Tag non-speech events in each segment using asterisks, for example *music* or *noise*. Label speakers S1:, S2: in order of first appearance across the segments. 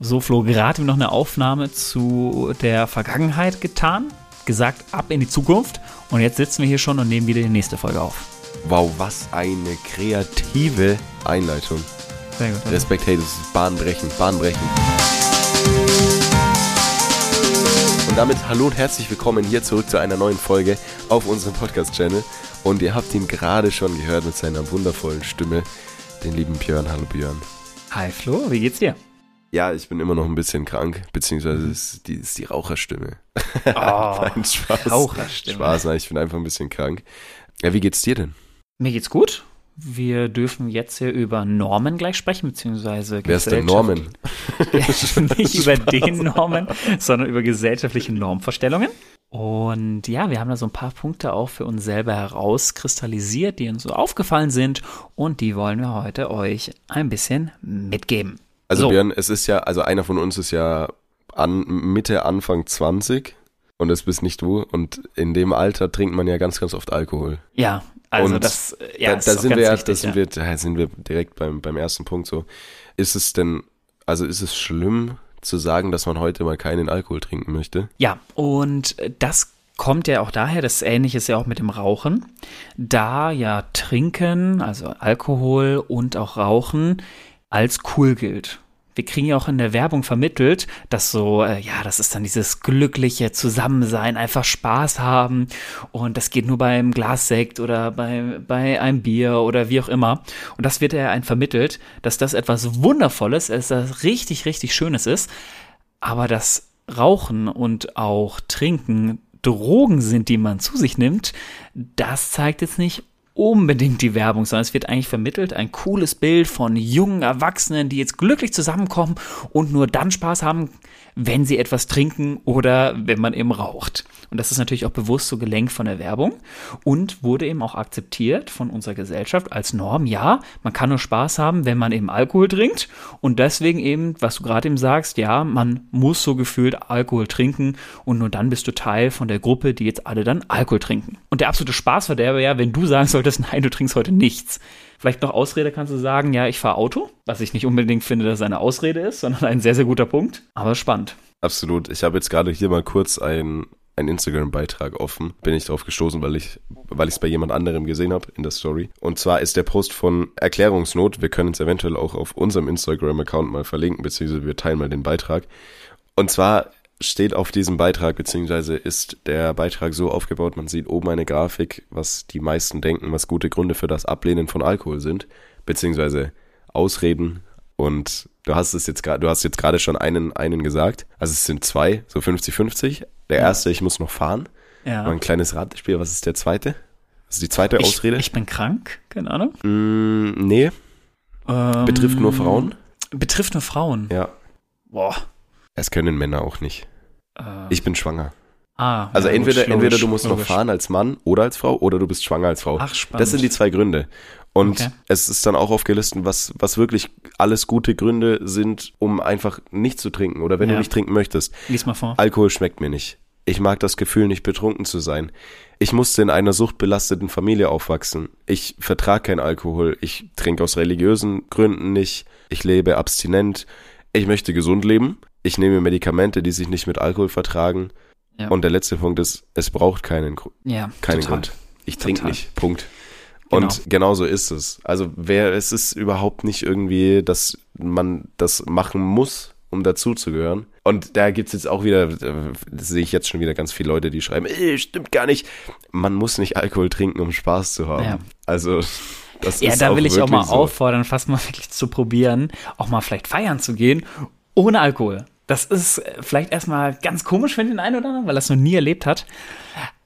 S1: So, Flo, gerade noch eine Aufnahme zu der Vergangenheit getan, gesagt, ab in die Zukunft. Und jetzt sitzen wir hier schon und nehmen wieder die nächste Folge auf.
S2: Wow, was eine kreative Einleitung.
S1: Sehr gut.
S2: Respekt, hey, das ist bahnbrechend, bahnbrechend. Und damit hallo und herzlich willkommen hier zurück zu einer neuen Folge auf unserem Podcast-Channel. Und ihr habt ihn gerade schon gehört mit seiner wundervollen Stimme, den lieben Björn. Hallo Björn.
S1: Hi Flo, wie geht's dir?
S2: Ja, ich bin immer noch ein bisschen krank, beziehungsweise ist die, ist die Raucherstimme.
S1: Oh, *laughs*
S2: Nein, Spaß.
S1: Raucherstimme.
S2: Spaß, nein, ich bin einfach ein bisschen krank. Ja, wie geht's dir denn?
S1: Mir geht's gut. Wir dürfen jetzt hier über Normen gleich sprechen, beziehungsweise
S2: Wer ist denn Norman? *laughs* *laughs*
S1: Nicht über den Normen, sondern über gesellschaftliche Normvorstellungen. Und ja, wir haben da so ein paar Punkte auch für uns selber herauskristallisiert, die uns so aufgefallen sind und die wollen wir heute euch ein bisschen mitgeben.
S2: Also
S1: So.
S2: Björn, es ist ja, also einer von uns ist ja an, Mitte, Anfang 20 und das bist nicht du. Und in dem Alter trinkt man ja ganz, ganz oft Alkohol.
S1: Ja, also
S2: Und
S1: das, ja,
S2: da,
S1: ist
S2: da
S1: doch
S2: sind wir ja,
S1: wichtig,
S2: da sind
S1: ja.
S2: wir, da sind wir direkt beim, beim ersten Punkt so. Ist es denn, also ist es schlimm zu sagen, dass man heute mal keinen Alkohol trinken möchte?
S1: Ja, und das kommt ja auch daher, das Ähnliche ist ja auch mit dem Rauchen, da ja Trinken, also Alkohol und auch Rauchen als cool gilt. Wir kriegen ja auch in der Werbung vermittelt, dass so, äh, ja, das ist dann dieses glückliche Zusammensein, einfach Spaß haben und das geht nur beim Glas Sekt oder bei, bei einem Bier oder wie auch immer. Und das wird ja ein vermittelt, dass das etwas Wundervolles, dass das richtig, richtig Schönes ist. Aber das Rauchen und auch Trinken Drogen sind, die man zu sich nimmt, das zeigt jetzt nicht unbedingt die Werbung, sondern es wird eigentlich vermittelt. Ein cooles Bild von jungen Erwachsenen, die jetzt glücklich zusammenkommen und nur dann Spaß haben, wenn sie etwas trinken oder wenn man eben raucht. Und das ist natürlich auch bewusst so gelenkt von der Werbung und wurde eben auch akzeptiert von unserer Gesellschaft als Norm. Ja, man kann nur Spaß haben, wenn man eben Alkohol trinkt und deswegen eben, was du gerade eben sagst, ja, man muss so gefühlt Alkohol trinken und nur dann bist du Teil von der Gruppe, die jetzt alle dann Alkohol trinken. Und der absolute Spaßverderber ja, wenn du sagen solltest, *laughs* nein, du trinkst heute nichts. Vielleicht noch Ausrede kannst du sagen, ja, ich fahre Auto, was ich nicht unbedingt finde, dass es eine Ausrede ist, *laughs* sondern ein sehr, sehr guter Punkt. Aber spannend.
S2: Absolut. Ich habe jetzt gerade hier mal kurz ein einen Instagram-Beitrag offen. Bin ich drauf gestoßen, weil ich weil ich es bei jemand anderem gesehen habe in der Story. Und zwar ist der Post von Erklärungsnot. Wir können es eventuell auch auf unserem Instagram-Account mal verlinken, beziehungsweise wir teilen mal den Beitrag. Und zwar steht auf diesem Beitrag, beziehungsweise ist der Beitrag so aufgebaut, man sieht oben eine Grafik, was die meisten denken, was gute Gründe für das Ablehnen von Alkohol sind, beziehungsweise Ausreden. Und du hast es jetzt gerade, du hast jetzt gerade schon einen, einen gesagt. Also es sind zwei, so 50-50. Der erste, ich muss noch fahren.
S1: Ja.
S2: Mal ein kleines Ratespiel. Was ist der zweite? Also die zweite
S1: ich,
S2: Ausrede?
S1: ich bin krank, keine Ahnung.
S2: Mm, nee,
S1: Ähm,
S2: betrifft nur Frauen.
S1: Betrifft nur Frauen.
S2: Ja.
S1: Boah.
S2: Es können Männer auch nicht.
S1: Äh,
S2: Ich bin schwanger.
S1: ah,
S2: Also
S1: ja,
S2: entweder,
S1: logisch,
S2: entweder du musst noch
S1: logisch.
S2: fahren als Mann oder als Frau oder du bist schwanger als Frau.
S1: Ach, spannend.
S2: Das sind die zwei Gründe. Und
S1: Okay.
S2: es ist dann auch aufgelistet, was, was wirklich alles gute Gründe sind, um einfach nicht zu trinken oder wenn
S1: Ja.
S2: du nicht trinken möchtest.
S1: Lies mal vor.
S2: Alkohol schmeckt mir nicht. Ich mag das Gefühl, nicht betrunken zu sein. Ich musste in einer suchtbelasteten Familie aufwachsen. Ich vertrage keinen Alkohol. Ich trinke aus religiösen Gründen nicht. Ich lebe abstinent. Ich möchte gesund leben. Ich nehme Medikamente, die sich nicht mit Alkohol vertragen.
S1: Ja.
S2: Und der letzte Punkt ist, es braucht keinen, Gru-
S1: Ja,
S2: keinen
S1: total.
S2: Grund. Ich trinke nicht. Punkt.
S1: Genau.
S2: Und genau so ist es. Also wer, es ist überhaupt nicht irgendwie, dass man das machen muss, um dazuzugehören. Und da gibt's jetzt auch wieder, äh, sehe ich jetzt schon wieder ganz viele Leute, die schreiben, ey, stimmt gar nicht. Man muss nicht Alkohol trinken, um Spaß zu haben.
S1: Ja.
S2: Also das
S1: Ja,
S2: ist
S1: da
S2: auch
S1: will ich auch mal
S2: so.
S1: auffordern, fast mal wirklich zu probieren, auch mal vielleicht feiern zu gehen, ohne Alkohol. Das ist äh, vielleicht erstmal ganz komisch für den einen oder anderen, weil er es noch nie erlebt hat.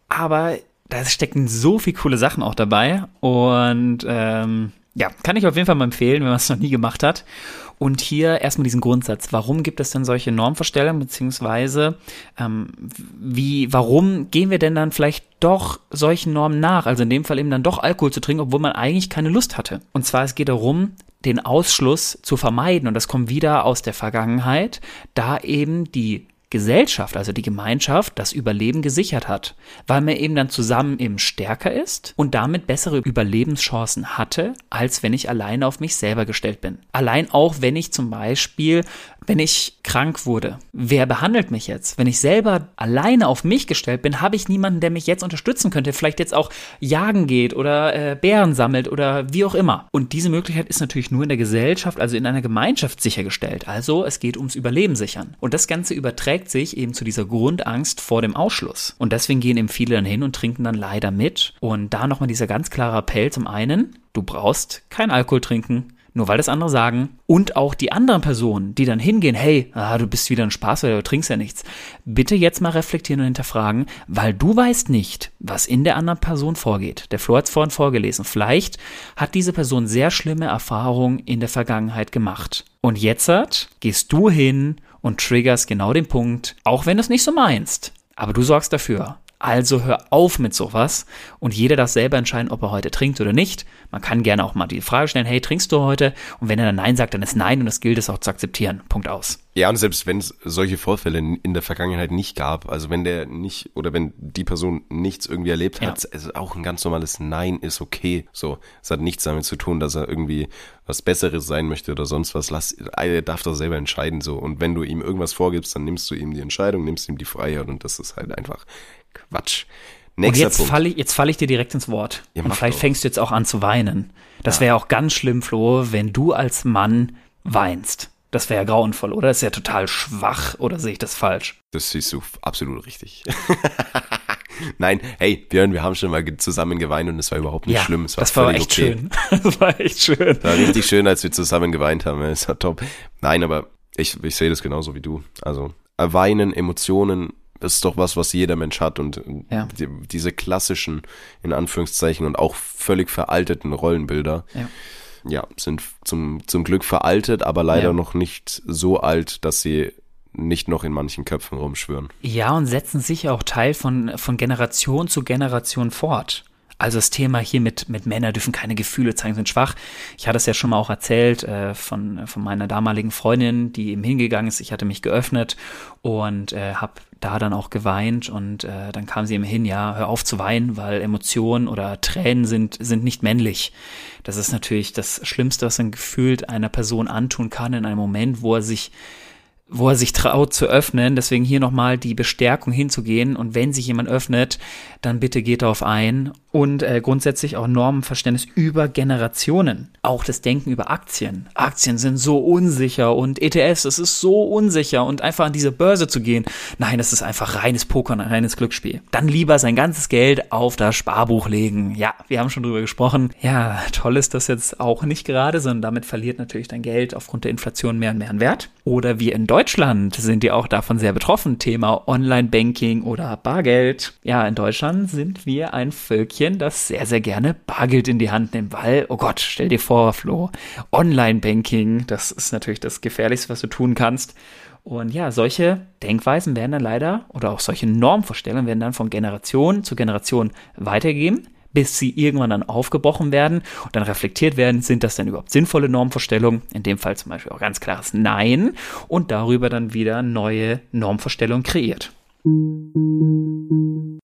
S1: Aber da stecken so viele coole Sachen auch dabei. Und ähm, ja, kann ich auf jeden Fall mal empfehlen, wenn man es noch nie gemacht hat. Und hier erstmal diesen Grundsatz. Warum gibt es denn solche Normvorstellungen, beziehungsweise ähm, wie, warum gehen wir denn dann vielleicht doch solchen Normen nach? Also in dem Fall eben dann doch Alkohol zu trinken, obwohl man eigentlich keine Lust hatte. Und zwar, es geht darum, den Ausschluss zu vermeiden. Und das kommt wieder aus der Vergangenheit, da eben die Gesellschaft, also die Gemeinschaft, das Überleben gesichert hat, weil man eben dann zusammen eben stärker ist und damit bessere Überlebenschancen hatte, als wenn ich alleine auf mich selber gestellt bin. Allein auch, wenn ich zum Beispiel wenn ich krank wurde, wer behandelt mich jetzt? Wenn ich selber alleine auf mich gestellt bin, habe ich niemanden, der mich jetzt unterstützen könnte, vielleicht jetzt auch jagen geht oder äh, Bären sammelt oder wie auch immer. Und diese Möglichkeit ist natürlich nur in der Gesellschaft, also in einer Gemeinschaft sichergestellt. Also es geht ums Überleben sichern. Und das Ganze überträgt sich eben zu dieser Grundangst vor dem Ausschluss. Und deswegen gehen eben viele dann hin und trinken dann leider mit. Und da nochmal dieser ganz klare Appell zum einen, du brauchst kein Alkohol trinken, nur weil das andere sagen. Und auch die anderen Personen, die dann hingehen, hey, ah, du bist wieder ein Spaß, weil du trinkst ja nichts. Bitte jetzt mal reflektieren und hinterfragen, weil du weißt nicht, was in der anderen Person vorgeht. Der Flo hat es vorhin vorgelesen. Vielleicht hat diese Person sehr schlimme Erfahrungen in der Vergangenheit gemacht. Und jetzt gehst du hin und triggerst genau den Punkt, auch wenn du es nicht so meinst. Aber du sorgst dafür. Also hör auf mit sowas und jeder darf selber entscheiden, ob er heute trinkt oder nicht. Man kann gerne auch mal die Frage stellen, hey, trinkst du heute? Und wenn er dann Nein sagt, dann ist Nein und das gilt es auch zu akzeptieren. Punkt aus.
S2: Ja, und selbst wenn es solche Vorfälle in der Vergangenheit nicht gab, also wenn der nicht oder wenn die Person nichts irgendwie erlebt hat, ja. also auch ein ganz normales Nein ist okay. So, es hat nichts damit zu tun, dass er irgendwie was Besseres sein möchte oder sonst was. Lass, er darf doch selber entscheiden so. Und wenn du ihm irgendwas vorgibst, dann nimmst du ihm die Entscheidung, nimmst ihm die Freiheit und das ist halt einfach Quatsch.
S1: Nächster und jetzt falle ich, jetzt fall ich dir direkt ins Wort. Ja, und vielleicht auch. fängst du jetzt auch an zu weinen. Das ja. wäre auch ganz schlimm, Flo, wenn du als Mann weinst. Das wäre ja grauenvoll, oder? Das ist ja total schwach, oder sehe ich das falsch?
S2: Das siehst du absolut richtig. *laughs* Nein, hey, Björn, wir haben schon mal zusammen geweint und es war überhaupt nicht ja, schlimm. Es war
S1: das war echt okay. schön. *laughs* Das war echt schön.
S2: Das war richtig schön, als wir zusammen geweint haben. Es war top. Nein, aber ich, ich sehe das genauso wie du. Also, weinen, Emotionen, ist doch was, was jeder Mensch hat und ja. die, diese klassischen, in Anführungszeichen und auch völlig veralteten Rollenbilder, ja, ja sind zum, zum Glück veraltet, aber leider ja. noch nicht so alt, dass sie nicht noch in manchen Köpfen rumschwören.
S1: Ja, und setzen sich auch Teil von, von Generation zu Generation fort. Also das Thema hier mit, mit Männer dürfen keine Gefühle zeigen, sind schwach. Ich hatte es ja schon mal auch erzählt äh, von, von meiner damaligen Freundin, die eben hingegangen ist. Ich hatte mich geöffnet und äh, habe da dann auch geweint und äh, dann kam sie ihm hin, ja, hör auf zu weinen, weil Emotionen oder Tränen sind, sind nicht männlich. Das ist natürlich das Schlimmste, was ein gefühlt einer Person antun kann in einem Moment, wo er sich wo er sich traut zu öffnen. Deswegen hier nochmal die Bestärkung hinzugehen. Und wenn sich jemand öffnet, dann bitte geht darauf ein. Und äh, grundsätzlich auch Normenverständnis über Generationen. Auch das Denken über Aktien. Aktien sind so unsicher und ETFs, es ist so unsicher. Und einfach an diese Börse zu gehen, nein, das ist einfach reines Poker, ein reines Glücksspiel. Dann lieber sein ganzes Geld auf das Sparbuch legen. Ja, wir haben schon drüber gesprochen. Ja, toll ist das jetzt auch nicht gerade, sondern damit verliert natürlich dein Geld aufgrund der Inflation mehr und mehr an Wert. Oder wie in Deutschland sind die auch davon sehr betroffen. Thema Online-Banking oder Bargeld. Ja, in Deutschland sind wir ein Völkchen, das sehr, sehr gerne Bargeld in die Hand nimmt, weil, oh Gott, stell dir vor, Flo, Online-Banking, das ist natürlich das Gefährlichste, was du tun kannst. Und ja, solche Denkweisen werden dann leider oder auch solche Normvorstellungen werden dann von Generation zu Generation weitergegeben bis sie irgendwann dann aufgebrochen werden und dann reflektiert werden, sind das denn überhaupt sinnvolle Normvorstellungen? In dem Fall zum Beispiel auch ganz klares Nein und darüber dann wieder neue Normvorstellungen kreiert.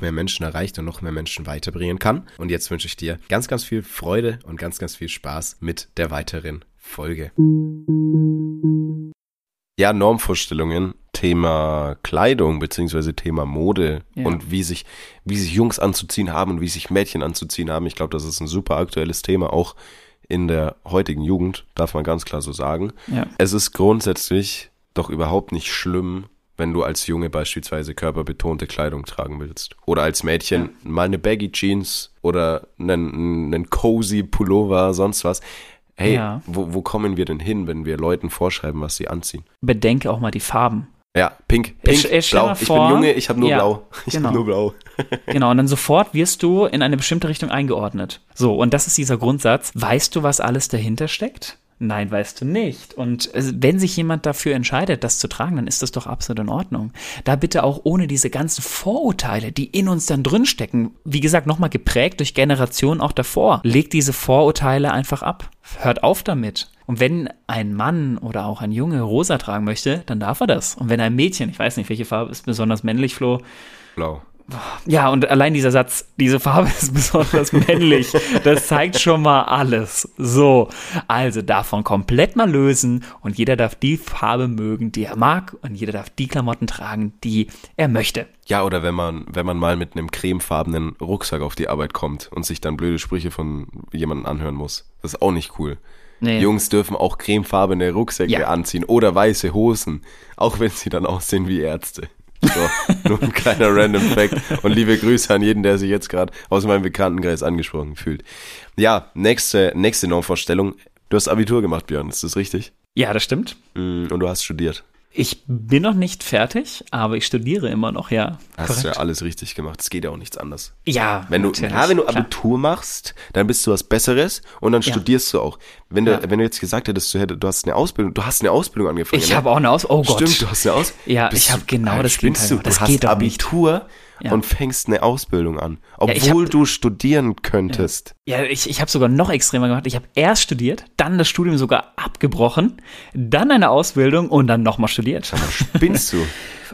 S2: mehr Menschen erreicht und noch mehr Menschen weiterbringen kann. Und jetzt wünsche ich dir ganz, ganz viel Freude und ganz, ganz viel Spaß mit der weiteren Folge. Ja, Normvorstellungen, Thema Kleidung beziehungsweise Thema Mode ja. und wie sich, wie sich Jungs anzuziehen haben und wie sich Mädchen anzuziehen haben. Ich glaube, das ist ein super aktuelles Thema, auch in der heutigen Jugend, darf man ganz klar so sagen. Ja. Es ist grundsätzlich doch überhaupt nicht schlimm, wenn du als Junge beispielsweise körperbetonte Kleidung tragen willst. Oder als Mädchen ja. mal eine Baggy Jeans oder einen, einen cozy Pullover, sonst was. Hey, ja. wo, wo kommen wir denn hin, wenn wir Leuten vorschreiben, was sie anziehen?
S1: Bedenke auch mal die Farben.
S2: Ja, pink, pink, ich, ich blau. Ich bin Junge, ich habe nur ja, blau. *laughs* Ich genau. habe nur blau. *laughs*
S1: genau, und dann sofort wirst du in eine bestimmte Richtung eingeordnet. So, und das ist dieser Grundsatz. Weißt du, was alles dahinter steckt? Nein, weißt du nicht. Und wenn sich jemand dafür entscheidet, das zu tragen, dann ist das doch absolut in Ordnung. Da bitte auch ohne diese ganzen Vorurteile, die in uns dann drinstecken. Wie gesagt, nochmal geprägt durch Generationen auch davor. Legt diese Vorurteile einfach ab. Hört auf damit. Und wenn ein Mann oder auch ein Junge rosa tragen möchte, dann darf er das. Und wenn ein Mädchen, ich weiß nicht, welche Farbe ist besonders männlich, Flo?
S2: Blau.
S1: Ja, und allein dieser Satz, diese Farbe *laughs* ist besonders männlich, das zeigt schon mal alles. So, also davon komplett mal lösen und jeder darf die Farbe mögen, die er mag und jeder darf die Klamotten tragen, die er möchte.
S2: Ja, oder wenn man, wenn man mal mit einem cremefarbenen Rucksack auf die Arbeit kommt und sich dann blöde Sprüche von jemandem anhören muss. Das ist auch nicht cool. Nee. Jungs dürfen auch cremefarbene Rucksäcke ja. anziehen oder weiße Hosen, auch wenn sie dann aussehen wie Ärzte. So, nur ein *laughs* kleiner Random Fact. Und liebe Grüße an jeden, der sich jetzt gerade aus meinem Bekanntenkreis angesprochen fühlt. Ja, nächste, nächste Normvorstellung. Du hast Abitur gemacht, Björn, ist das richtig?
S1: Ja, das stimmt.
S2: Mm, und du hast studiert.
S1: Ich bin noch nicht fertig, aber ich studiere immer noch, ja.
S2: Hast korrekt. du ja alles richtig gemacht. Es geht ja auch nichts anders.
S1: Ja,
S2: wenn du, ja, wenn du Abitur klar. machst, dann bist du was Besseres und dann ja. studierst du auch. Wenn du, ja. wenn du jetzt gesagt hättest, du, hättest, du hast eine Ausbildung, du hast eine Ausbildung angefangen.
S1: Ich ne? habe auch eine Ausbildung. Oh Gott.
S2: Stimmt, du hast eine Ausbildung.
S1: Ja, ich habe genau das
S2: Gegenteil. Du, das du hast Abitur nicht ja. und fängst eine Ausbildung an, obwohl ja, hab, du studieren könntest.
S1: Ja, ja ich, ich habe sogar noch extremer gemacht. Ich habe erst studiert, dann das Studium sogar abgebrochen, dann eine Ausbildung und dann nochmal studiert.
S2: Aber spinnst du? *laughs*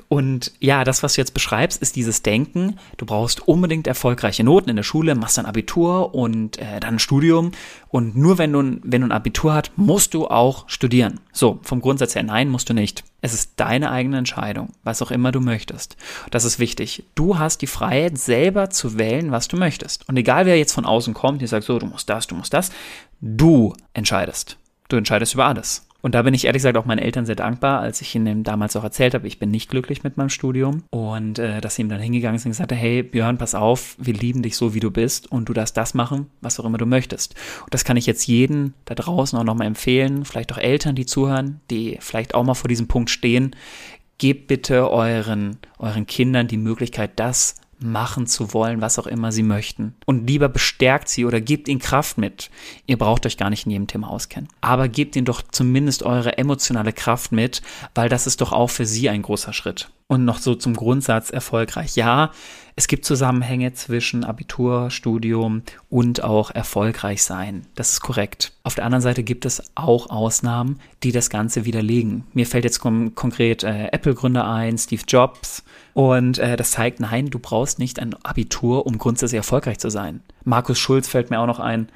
S1: Und ja, das, was du jetzt beschreibst, ist dieses Denken, du brauchst unbedingt erfolgreiche Noten in der Schule, machst dann Abitur und äh, dann ein Studium. Und nur wenn du, wenn du ein Abitur hast, musst du auch studieren. So, vom Grundsatz her, nein, musst du nicht. Es ist deine eigene Entscheidung, was auch immer du möchtest. Das ist wichtig. Du hast die Freiheit, selber zu wählen, was du möchtest. Und egal wer jetzt von außen kommt, die sagt so, du musst das, du musst das, du entscheidest. Du entscheidest über alles. Und da bin ich ehrlich gesagt auch meinen Eltern sehr dankbar, als ich ihnen damals auch erzählt habe, ich bin nicht glücklich mit meinem Studium und äh, dass sie ihm dann hingegangen sind und gesagt haben, hey Björn, pass auf, wir lieben dich so, wie du bist und du darfst das machen, was auch immer du möchtest. Und das kann ich jetzt jeden da draußen auch nochmal empfehlen, vielleicht auch Eltern, die zuhören, die vielleicht auch mal vor diesem Punkt stehen. Gebt bitte euren, euren Kindern die Möglichkeit, das machen zu wollen, was auch immer sie möchten. Und lieber bestärkt sie oder gebt ihnen Kraft mit. Ihr braucht euch gar nicht in jedem Thema auskennen. Aber gebt ihnen doch zumindest eure emotionale Kraft mit, weil das ist doch auch für sie ein großer Schritt. Und noch so zum Grundsatz erfolgreich. Ja, es gibt Zusammenhänge zwischen Abitur, Studium und auch erfolgreich sein. Das ist korrekt. Auf der anderen Seite gibt es auch Ausnahmen, die das Ganze widerlegen. Mir fällt jetzt konkret äh, Apple-Gründer ein, Steve Jobs. Und äh, das zeigt, nein, du brauchst nicht ein Abitur, um grundsätzlich erfolgreich zu sein. Markus Schulz fällt mir auch noch ein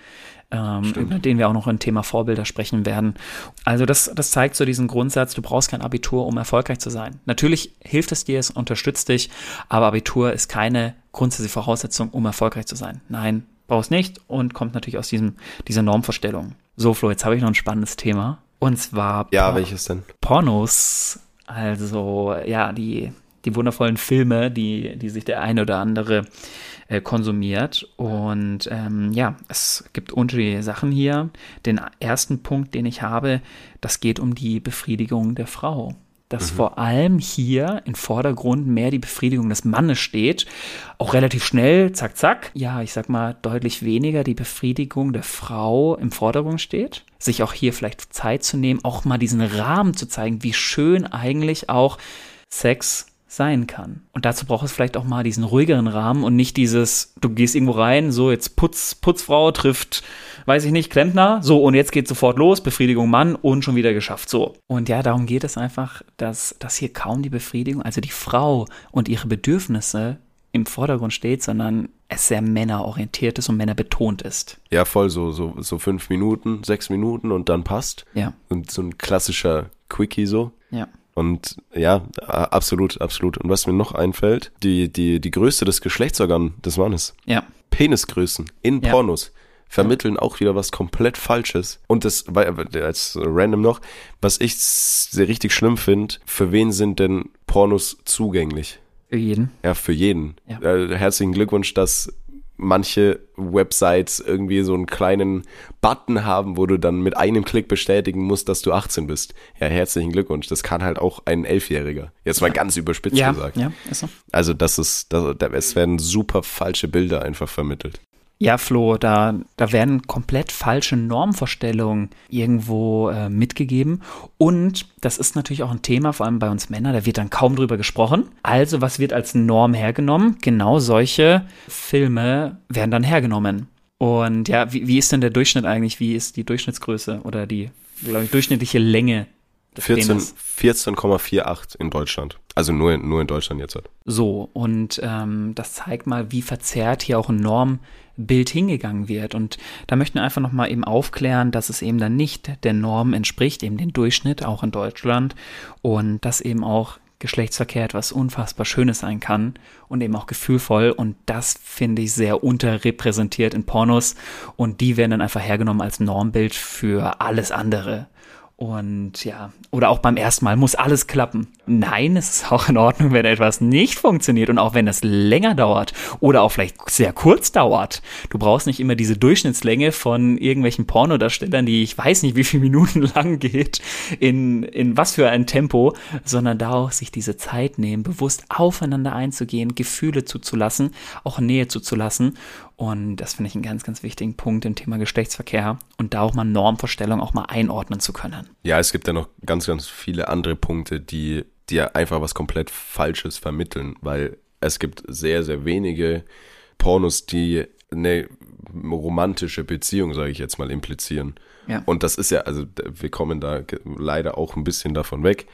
S1: ähm, über den wir auch noch im Thema Vorbilder sprechen werden. Also das, das zeigt so diesen Grundsatz, du brauchst kein Abitur, um erfolgreich zu sein. Natürlich hilft es dir, es unterstützt dich, aber Abitur ist keine grundsätzliche Voraussetzung, um erfolgreich zu sein. Nein, brauchst nicht und kommt natürlich aus diesem, dieser Normvorstellung. So, Flo, jetzt habe ich noch ein spannendes Thema. Und zwar
S2: Ja, Por welches denn?
S1: Pornos. Also, ja, die, die wundervollen Filme, die, die sich der eine oder andere äh, konsumiert. Und ähm, ja, es gibt unterschiedliche Sachen hier. Den ersten Punkt, den ich habe, das geht um die Befriedigung der Frau dass mhm. vor allem hier im Vordergrund mehr die Befriedigung des Mannes steht. Auch relativ schnell, zack, zack. Ja, ich sag mal, deutlich weniger die Befriedigung der Frau im Vordergrund steht. Sich auch hier vielleicht Zeit zu nehmen, auch mal diesen Rahmen zu zeigen, wie schön eigentlich auch Sex sein kann. Und dazu braucht es vielleicht auch mal diesen ruhigeren Rahmen und nicht dieses, du gehst irgendwo rein, so jetzt Putz, Putzfrau trifft, weiß ich nicht, Klempner, so und jetzt geht sofort los, Befriedigung Mann und schon wieder geschafft, so. Und ja, darum geht es einfach, dass, dass hier kaum die Befriedigung, also die Frau und ihre Bedürfnisse im Vordergrund steht, sondern es sehr männerorientiert ist und männerbetont ist.
S2: Ja, voll so, so, so fünf Minuten, sechs Minuten und dann passt.
S1: Ja.
S2: Und so ein klassischer Quickie so.
S1: Ja.
S2: Und ja, absolut, absolut. Und was mir noch einfällt, die, die, die Größe des Geschlechtsorgans des Mannes.
S1: Ja.
S2: Penisgrößen in ja. Pornos vermitteln auch wieder was komplett Falsches. Und das, als random noch, was ich sehr richtig schlimm finde, für wen sind denn Pornos zugänglich?
S1: Für jeden.
S2: Ja, für jeden. Ja. Äh, herzlichen Glückwunsch, dass manche Websites irgendwie so einen kleinen Button haben, wo du dann mit einem Klick bestätigen musst, dass du 18 bist. Ja, herzlichen Glückwunsch. Das kann halt auch ein Elfjähriger. Jetzt mal ganz überspitzt
S1: ja,
S2: gesagt.
S1: Ja, ist so.
S2: Also das ist, das, es werden super falsche Bilder einfach vermittelt.
S1: Ja, Flo, da, da werden komplett falsche Normvorstellungen irgendwo äh, mitgegeben. Und das ist natürlich auch ein Thema, vor allem bei uns Männern, da wird dann kaum drüber gesprochen. Also, was wird als Norm hergenommen? Genau solche Filme werden dann hergenommen. Und ja, wie, wie ist denn der Durchschnitt eigentlich? Wie ist die Durchschnittsgröße oder die, glaube ich, durchschnittliche Länge
S2: 14,48 14, in Deutschland. Also nur, nur in Deutschland jetzt. Halt.
S1: So, und ähm, das zeigt mal, wie verzerrt hier auch ein Normbild hingegangen wird. Und da möchten wir einfach nochmal eben aufklären, dass es eben dann nicht der Norm entspricht, eben den Durchschnitt, auch in Deutschland. Und dass eben auch Geschlechtsverkehr etwas unfassbar Schönes sein kann und eben auch gefühlvoll. Und das finde ich sehr unterrepräsentiert in Pornos. Und die werden dann einfach hergenommen als Normbild für alles andere. Und ja, oder auch beim ersten Mal muss alles klappen. Nein, es ist auch in Ordnung, wenn etwas nicht funktioniert und auch wenn es länger dauert oder auch vielleicht sehr kurz dauert. Du brauchst nicht immer diese Durchschnittslänge von irgendwelchen Pornodarstellern, die ich weiß nicht, wie viele Minuten *laughs* lang geht, in, in was für ein Tempo, sondern da auch sich diese Zeit nehmen, bewusst aufeinander einzugehen, Gefühle zuzulassen, auch Nähe zuzulassen und das finde ich einen ganz, ganz wichtigen Punkt im Thema Geschlechtsverkehr und da auch mal Normvorstellungen auch mal einordnen zu können.
S2: Ja, es gibt ja noch ganz, ganz viele andere Punkte, die dir einfach was komplett Falsches vermitteln, weil es gibt sehr, sehr wenige Pornos, die eine romantische Beziehung, sage ich jetzt mal, implizieren. Ja. Und das ist ja, also wir kommen da leider auch ein bisschen davon weg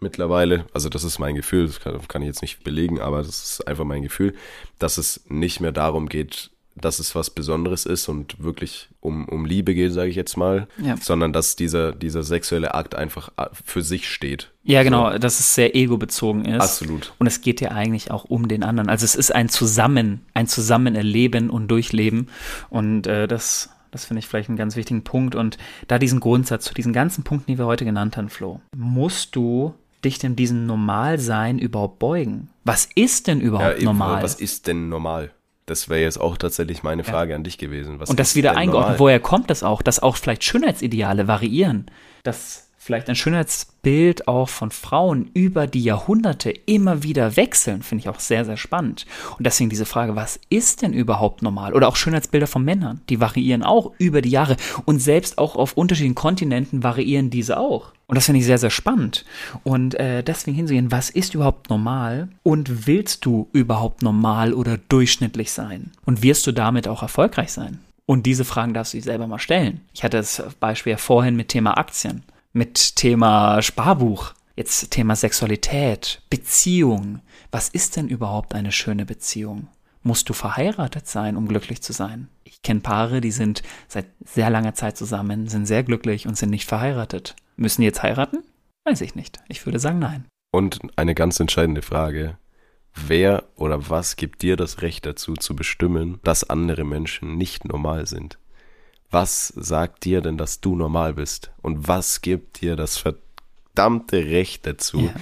S2: mittlerweile. Also das ist mein Gefühl, das kann, kann, ich jetzt nicht belegen, aber das ist einfach mein Gefühl, dass es nicht mehr darum geht, dass es was Besonderes ist und wirklich um, um Liebe geht, sage ich jetzt mal, ja. sondern dass dieser, dieser sexuelle Akt einfach äh, für sich steht.
S1: Ja, genau, so. dass es sehr ego-bezogen ist.
S2: Absolut.
S1: Und es geht ja eigentlich auch um den anderen. Also es ist ein Zusammen, ein Zusammenerleben und Durchleben. Und äh, das, das finde ich vielleicht einen ganz wichtigen Punkt. Und da diesen Grundsatz zu diesen ganzen Punkten, die wir heute genannt haben, Flo, musst du dich denn diesem Normalsein überhaupt beugen? Was ist denn überhaupt ja, normal?
S2: Was ist denn normal? Das wäre jetzt auch tatsächlich meine Frage ja. an dich gewesen.
S1: Was und das wieder eingeordnet. Woher kommt das auch? Dass auch vielleicht Schönheitsideale variieren. Dass vielleicht ein Schönheitsbild auch von Frauen über die Jahrhunderte immer wieder wechseln, finde ich auch sehr, sehr spannend. Und deswegen diese Frage, was ist denn überhaupt normal? Oder auch Schönheitsbilder von Männern, die variieren auch über die Jahre. Und selbst auch auf unterschiedlichen Kontinenten variieren diese auch. Und das finde ich sehr, sehr spannend. Und äh, deswegen hinzugehen, was ist überhaupt normal? Und willst du überhaupt normal oder durchschnittlich sein? Und wirst du damit auch erfolgreich sein? Und diese Fragen darfst du dir selber mal stellen. Ich hatte das Beispiel vorhin mit Thema Aktien mit Thema Sparbuch, jetzt Thema Sexualität, Beziehung. Was ist denn überhaupt eine schöne Beziehung? Musst du verheiratet sein, um glücklich zu sein? Ich kenne Paare, die sind seit sehr langer Zeit zusammen, sind sehr glücklich und sind nicht verheiratet. Müssen die jetzt heiraten? Weiß ich nicht. Ich würde sagen nein.
S2: Und eine ganz entscheidende Frage. Wer oder was gibt dir das Recht dazu zu bestimmen, dass andere Menschen nicht normal sind? Was sagt dir denn, dass du normal bist? Und was gibt dir das verdammte Recht dazu, ja.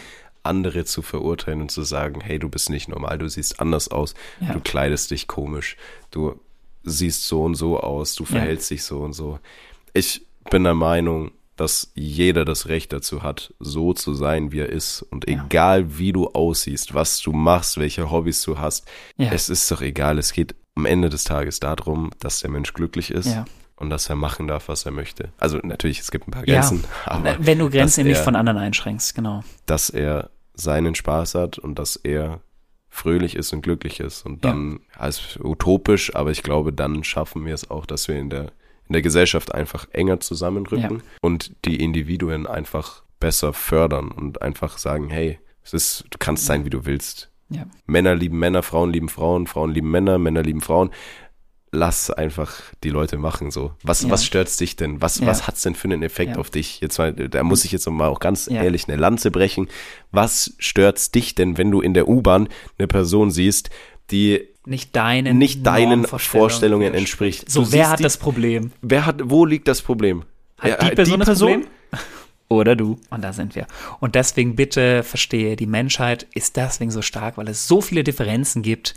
S2: andere zu verurteilen und zu sagen, hey, du bist nicht normal, du siehst anders aus, ja. du kleidest dich komisch, du siehst so und so aus, du verhältst ja. dich so und so. Ich bin der Meinung, dass jeder das Recht dazu hat, so zu sein, wie er ist. Und egal, wie du aussiehst, was du machst, welche Hobbys du hast, es ist doch egal. Es geht am Ende des Tages darum, dass der Mensch glücklich ist. Ja und dass er machen darf, was er möchte. Also natürlich, es gibt ein paar Grenzen.
S1: Ja, aber wenn du Grenzen er, nicht von anderen einschränkst, genau.
S2: Dass er seinen Spaß hat und dass er fröhlich ist und glücklich ist. Und dann, ja. ist utopisch, aber ich glaube, dann schaffen wir es auch, dass wir in der, in der Gesellschaft einfach enger zusammenrücken ja. und die Individuen einfach besser fördern und einfach sagen, hey, es ist, du kannst sein, wie du willst. Ja. Männer lieben Männer, Frauen lieben Frauen, Frauen lieben Männer, Männer lieben Frauen lass einfach die Leute machen so. Was, ja. was stört's dich denn? Was, ja. was hat's denn für einen Effekt ja. auf dich? Jetzt mal, da muss ich jetzt mal auch ganz ehrlich eine Lanze brechen. Was stört's dich denn, wenn du in der U-Bahn eine Person siehst, die
S1: nicht deinen,
S2: nicht deinen Vorstellungen entspricht?
S1: So, wer hat die, das Problem?
S2: Wer hat, wo liegt das Problem?
S1: Hat die Person, die das Problem? *laughs* Oder du. Und da sind wir. Und deswegen bitte verstehe, die Menschheit ist deswegen so stark, weil es so viele Differenzen gibt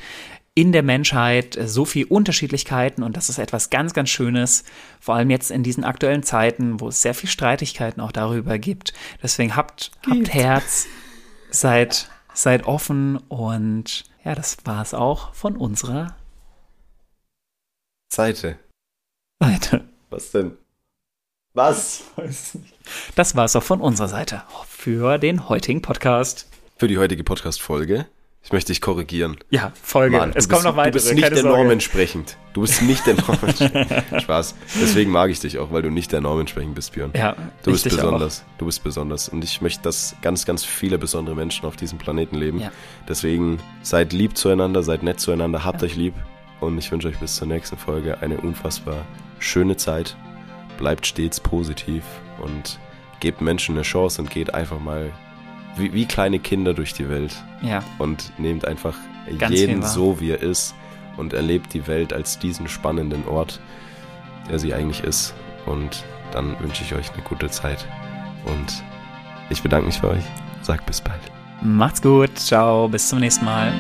S1: in der Menschheit so viel Unterschiedlichkeiten und das ist etwas ganz, ganz Schönes, vor allem jetzt in diesen aktuellen Zeiten, wo es sehr viel Streitigkeiten auch darüber gibt. Deswegen habt, habt Herz, seid, seid offen und ja, das war es auch von unserer
S2: Seite.
S1: Seite.
S2: Was denn? Was?
S1: Das war's auch von unserer Seite für den heutigen Podcast.
S2: Für die heutige Podcast-Folge. Ich möchte dich korrigieren.
S1: Ja, Folge.
S2: Mann,
S1: es kommen noch weitere.
S2: Du bist nicht der. Norm entsprechend. Du bist nicht der Norm entsprechend. *laughs* Spaß. Deswegen mag ich dich auch, weil du nicht der Norm entsprechend bist, Björn.
S1: Ja,
S2: Du bist besonders. Du bist besonders. Und ich möchte, dass ganz, ganz viele besondere Menschen auf diesem Planeten leben.
S1: Ja.
S2: Deswegen seid lieb zueinander, seid nett zueinander, habt euch lieb. Und ich wünsche euch bis zur nächsten Folge eine unfassbar schöne Zeit. Bleibt stets positiv und gebt Menschen eine Chance und geht einfach mal wie, wie kleine Kinder durch die Welt.
S1: Ja,
S2: und nehmt einfach
S1: Ganz
S2: jeden so, wie er ist und erlebt die Welt als diesen spannenden Ort, der sie eigentlich ist. Und dann wünsche ich euch eine gute Zeit. Und ich bedanke mich für euch. Sagt bis bald.
S1: macht's gut. Ciao, bis zum nächsten Mal.